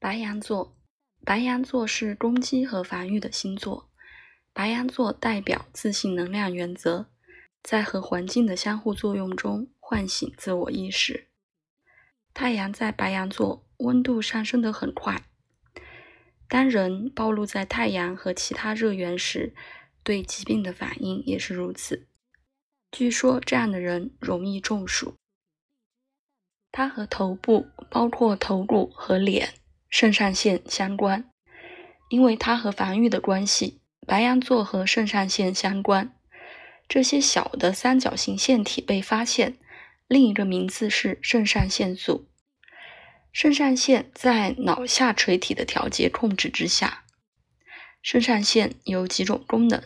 白羊座，白羊座是攻击和防御的星座。白羊座代表自信能量原则，在和环境的相互作用中唤醒自我意识。太阳在白羊座，温度上升得很快。当人暴露在太阳和其他热源时，对疾病的反应也是如此。据说这样的人容易中暑。它和头部，包括头骨和脸。肾上腺相关，因为它和防御的关系，白羊座和肾上腺相关。这些小的三角形腺体被发现，另一个名字是肾上腺素。肾上腺在脑下垂体的调节控制之下。肾上腺有几种功能，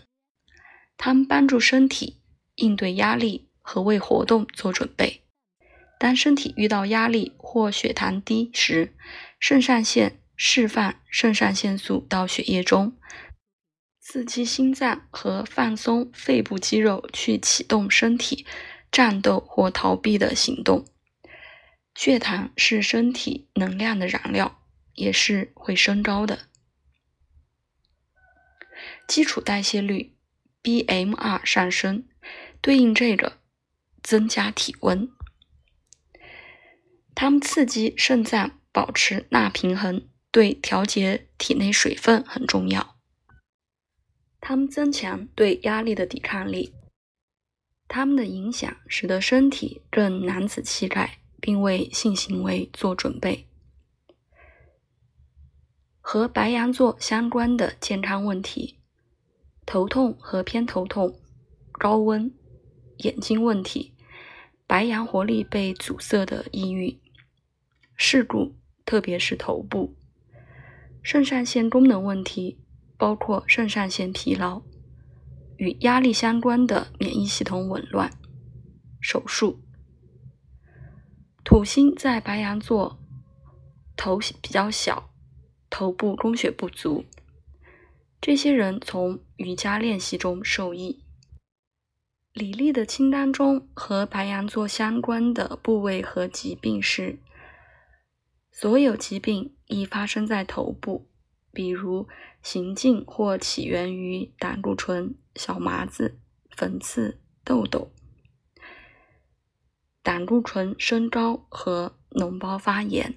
它们帮助身体应对压力和为活动做准备。当身体遇到压力或血糖低时，肾上腺释放肾上腺素到血液中，刺激心脏和放松肺部肌肉，去启动身体战斗或逃避的行动。血糖是身体能量的燃料，也是会升高的。基础代谢率 （BMR） 上升，对应这个增加体温。它们刺激肾脏。保持钠平衡对调节体内水分很重要。它们增强对压力的抵抗力。它们的影响使得身体更男子气概，并为性行为做准备。和白羊座相关的健康问题：头痛和偏头痛、高温、眼睛问题、白羊活力被阻塞的抑郁、事故。特别是头部、肾上腺功能问题，包括肾上腺疲劳与压力相关的免疫系统紊乱、手术。土星在白羊座，头比较小，头部供血不足。这些人从瑜伽练习中受益。李丽的清单中和白羊座相关的部位和疾病是。所有疾病易发生在头部，比如行径或起源于胆固醇、小麻子、粉刺、痘痘、胆固醇升高和脓包发炎。